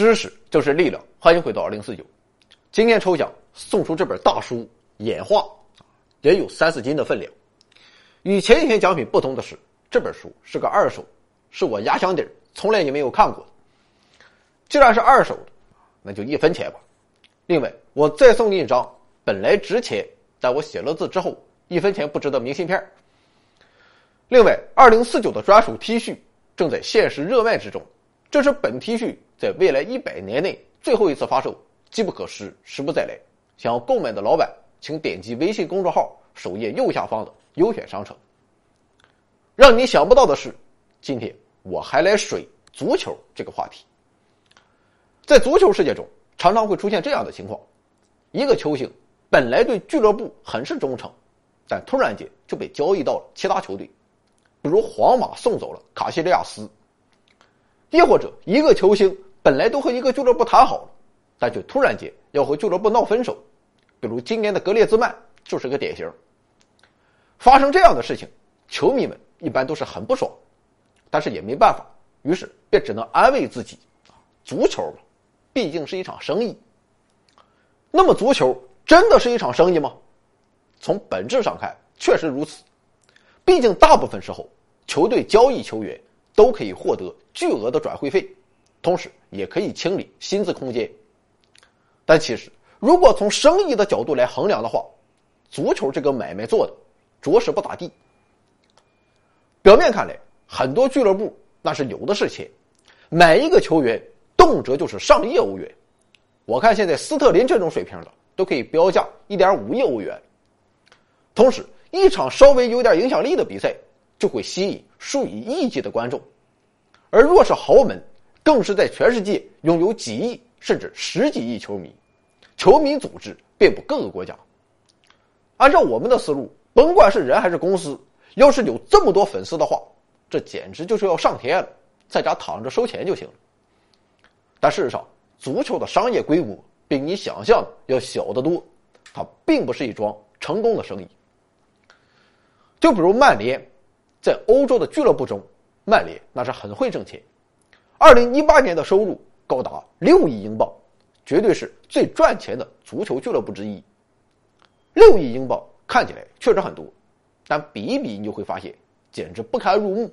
知识就是力量，欢迎回到二零四九。今天抽奖送出这本大书《演化》，也有三四斤的分量。与前几天奖品不同的是，这本书是个二手，是我压箱底从来也没有看过。既然是二手的，那就一分钱吧。另外，我再送你一张本来值钱，但我写了字之后一分钱不值的明信片。另外，二零四九的专属 T 恤正在限时热卖之中，这是本 T 恤在未来一百年内最后一次发售，机不可失，时不再来。想要购买的老板，请点击微信公众号首页右下方的优选商城。让你想不到的是，今天我还来水足球这个话题。在足球世界中，常常会出现这样的情况：一个球星本来对俱乐部很是忠诚，但突然间就被交易到了其他球队。比如皇马送走了卡西利亚斯，亦或者一个球星本来都和一个俱乐部谈好了，但却突然间要和俱乐部闹分手，比如今年的格列兹曼就是个典型。发生这样的事情，球迷们一般都是很不爽，但是也没办法，于是便只能安慰自己：足球嘛，毕竟是一场生意。那么，足球真的是一场生意吗？从本质上看，确实如此。毕竟，大部分时候，球队交易球员都可以获得巨额的转会费，同时也可以清理薪资空间。但其实，如果从生意的角度来衡量的话，足球这个买卖做的着实不咋地。表面看来，很多俱乐部那是有的是钱，买一个球员动辄就是上亿欧元。我看现在斯特林这种水平的都可以标价一点五亿欧元，同时。一场稍微有点影响力的比赛，就会吸引数以亿计的观众，而若是豪门，更是在全世界拥有几亿甚至十几亿球迷，球迷组织遍布各个国家。按照我们的思路，甭管是人还是公司，要是有这么多粉丝的话，这简直就是要上天了，在家躺着收钱就行了。但事实上，足球的商业规模比你想象的要小得多，它并不是一桩成功的生意。就比如曼联，在欧洲的俱乐部中，曼联那是很会挣钱。二零一八年的收入高达六亿英镑，绝对是最赚钱的足球俱乐部之一。六亿英镑看起来确实很多，但比一比你就会发现，简直不堪入目。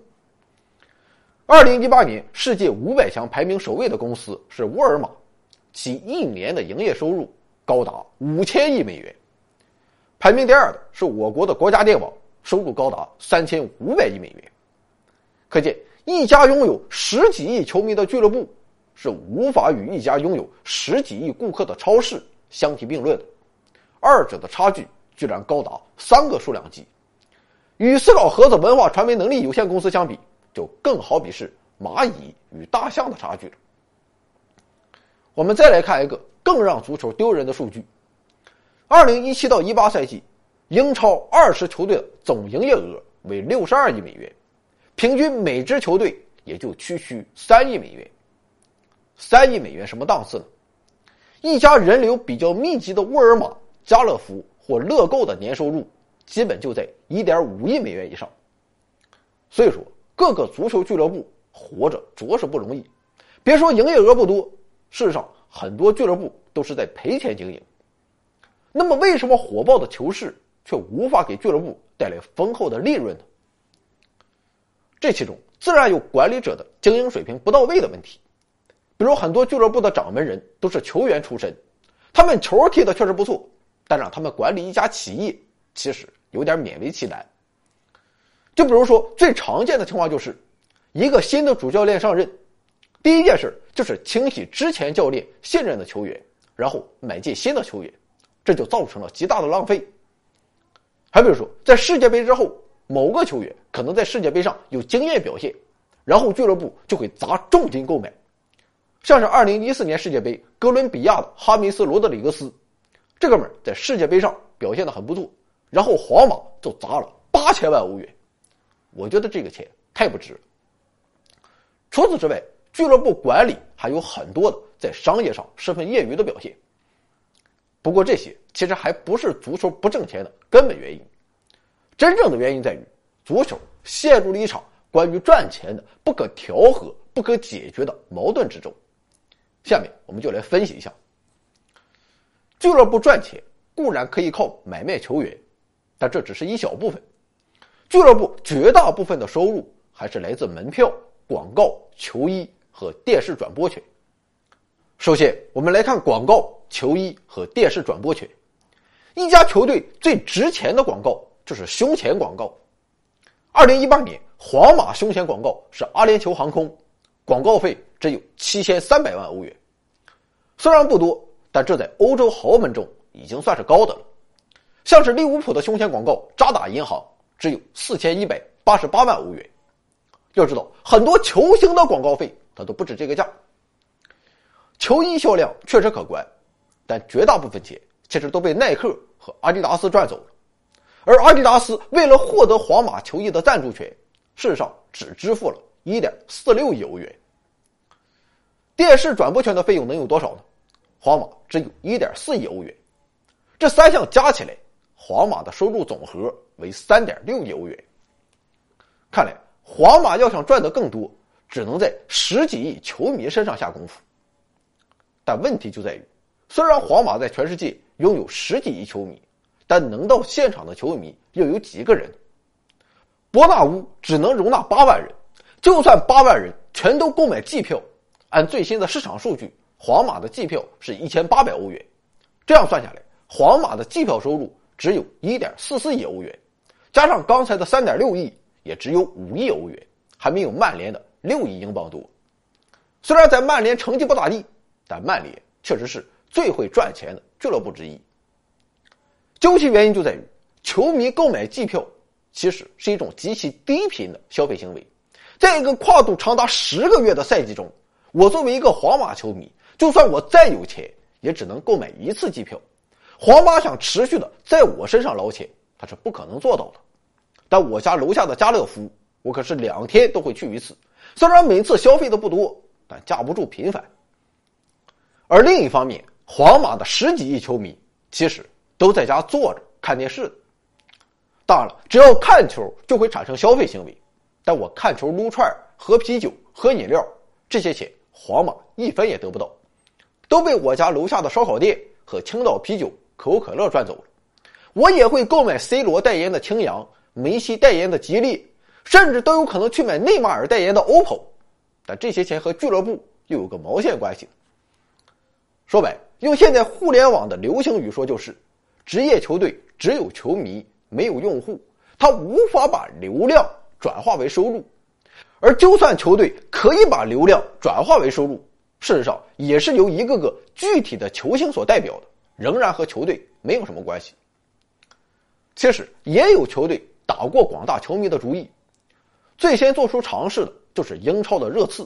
二零一八年世界五百强排名首位的公司是沃尔玛，其一年的营业收入高达五千亿美元。排名第二的是我国的国家电网。收入高达三千五百亿美元，可见一家拥有十几亿球迷的俱乐部是无法与一家拥有十几亿顾客的超市相提并论的，二者的差距居然高达三个数量级。与四老盒子文化传媒能力有限公司相比，就更好比是蚂蚁与大象的差距了。我们再来看一个更让足球丢人的数据：二零一七到一八赛季。英超二十球队的总营业额为六十二亿美元，平均每支球队也就区区三亿美元。三亿美元什么档次呢？一家人流比较密集的沃尔玛、家乐福或乐购的年收入，基本就在一点五亿美元以上。所以说，各个足球俱乐部活着着实不容易。别说营业额不多，事实上很多俱乐部都是在赔钱经营。那么，为什么火爆的球市？却无法给俱乐部带来丰厚的利润呢？这其中自然有管理者的经营水平不到位的问题。比如，很多俱乐部的掌门人都是球员出身，他们球踢的确实不错，但让他们管理一家企业，其实有点勉为其难。就比如说，最常见的情况就是，一个新的主教练上任，第一件事就是清洗之前教练信任的球员，然后买进新的球员，这就造成了极大的浪费。还比如说，在世界杯之后，某个球员可能在世界杯上有惊艳表现，然后俱乐部就会砸重金购买。像是2014年世界杯哥伦比亚的哈密斯·罗德里格斯，这哥们在世界杯上表现的很不错，然后皇马就砸了八千万欧元。我觉得这个钱太不值。除此之外，俱乐部管理还有很多的在商业上十分业余的表现。不过这些其实还不是足球不挣钱的根本原因，真正的原因在于足球陷入了一场关于赚钱的不可调和、不可解决的矛盾之中。下面我们就来分析一下，俱乐部赚钱固然可以靠买卖球员，但这只是一小部分，俱乐部绝大部分的收入还是来自门票、广告、球衣和电视转播权。首先，我们来看广告、球衣和电视转播权。一家球队最值钱的广告就是胸前广告。二零一八年，皇马胸前广告是阿联酋航空，广告费只有七千三百万欧元。虽然不多，但这在欧洲豪门中已经算是高的了。像是利物浦的胸前广告渣打银行只有四千一百八十八万欧元。要知道，很多球星的广告费它都不止这个价。球衣销量确实可观，但绝大部分钱其实都被耐克和阿迪达斯赚走了。而阿迪达斯为了获得皇马球衣的赞助权，事实上只支付了一点四六亿欧元。电视转播权的费用能有多少呢？皇马只有一点四亿欧元。这三项加起来，皇马的收入总和为三点六亿欧元。看来，皇马要想赚得更多，只能在十几亿球迷身上下功夫。但问题就在于，虽然皇马在全世界拥有十几亿球迷，但能到现场的球迷又有几个人？伯纳乌只能容纳八万人，就算八万人全都购买季票，按最新的市场数据，皇马的季票是一千八百欧元。这样算下来，皇马的季票收入只有一点四四亿欧元，加上刚才的三点六亿，也只有五亿欧元，还没有曼联的六亿英镑多。虽然在曼联成绩不咋地。但曼联确实是最会赚钱的俱乐部之一。究其原因，就在于球迷购买季票其实是一种极其低频的消费行为。在一个跨度长达十个月的赛季中，我作为一个皇马球迷，就算我再有钱，也只能购买一次机票。皇马想持续的在我身上捞钱，他是不可能做到的。但我家楼下的家乐福，我可是两天都会去一次。虽然每次消费的不多，但架不住频繁。而另一方面，皇马的十几亿球迷其实都在家坐着看电视。当然了，只要看球就会产生消费行为，但我看球撸串、喝啤酒、喝饮料，这些钱皇马一分也得不到，都被我家楼下的烧烤店和青岛啤酒、可口可乐赚走了。我也会购买 C 罗代言的青扬、梅西代言的吉利，甚至都有可能去买内马尔代言的 OPPO，但这些钱和俱乐部又有个毛线关系？说白，用现在互联网的流行语说就是，职业球队只有球迷没有用户，他无法把流量转化为收入，而就算球队可以把流量转化为收入，事实上也是由一个个具体的球星所代表的，仍然和球队没有什么关系。其实也有球队打过广大球迷的主意，最先做出尝试的就是英超的热刺，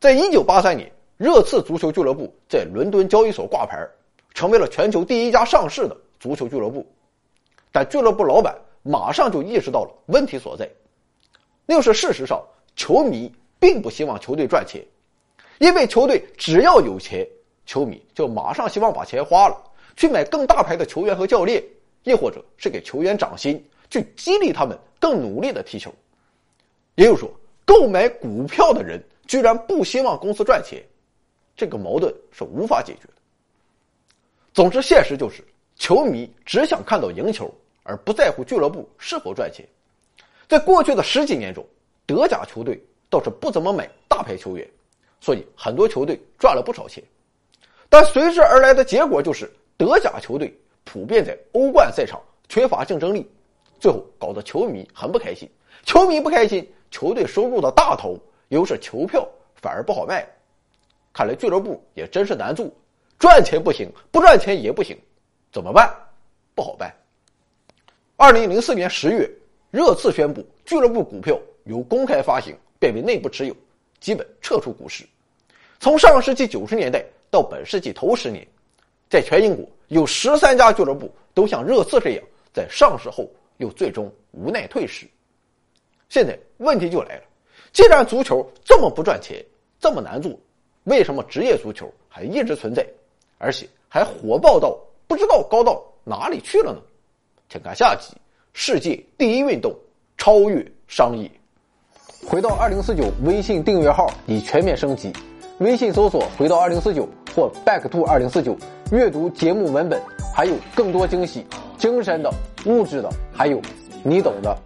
在一九八三年。热刺足球俱乐部在伦敦交易所挂牌，成为了全球第一家上市的足球俱乐部。但俱乐部老板马上就意识到了问题所在，那就是事实上球迷并不希望球队赚钱，因为球队只要有钱，球迷就马上希望把钱花了去买更大牌的球员和教练，亦或者是给球员涨薪，去激励他们更努力的踢球。也就是说，购买股票的人居然不希望公司赚钱。这个矛盾是无法解决的。总之，现实就是球迷只想看到赢球，而不在乎俱乐部是否赚钱。在过去的十几年中，德甲球队倒是不怎么买大牌球员，所以很多球队赚了不少钱。但随之而来的结果就是，德甲球队普遍在欧冠赛场缺乏竞争力，最后搞得球迷很不开心。球迷不开心，球队收入的大头，又是球票，反而不好卖。看来俱乐部也真是难做，赚钱不行，不赚钱也不行，怎么办？不好办。二零零四年十月，热刺宣布俱乐部股票由公开发行变为内部持有，基本撤出股市。从上世纪九十年代到本世纪头十年，在全英国有十三家俱乐部都像热刺这样，在上市后又最终无奈退市。现在问题就来了，既然足球这么不赚钱，这么难做。为什么职业足球还一直存在，而且还火爆到不知道高到哪里去了呢？请看下集：世界第一运动超越商业。回到二零四九微信订阅号已全面升级，微信搜索“回到二零四九”或 “back to 二零四九”，阅读节目文本，还有更多惊喜，精神的、物质的，还有你懂的。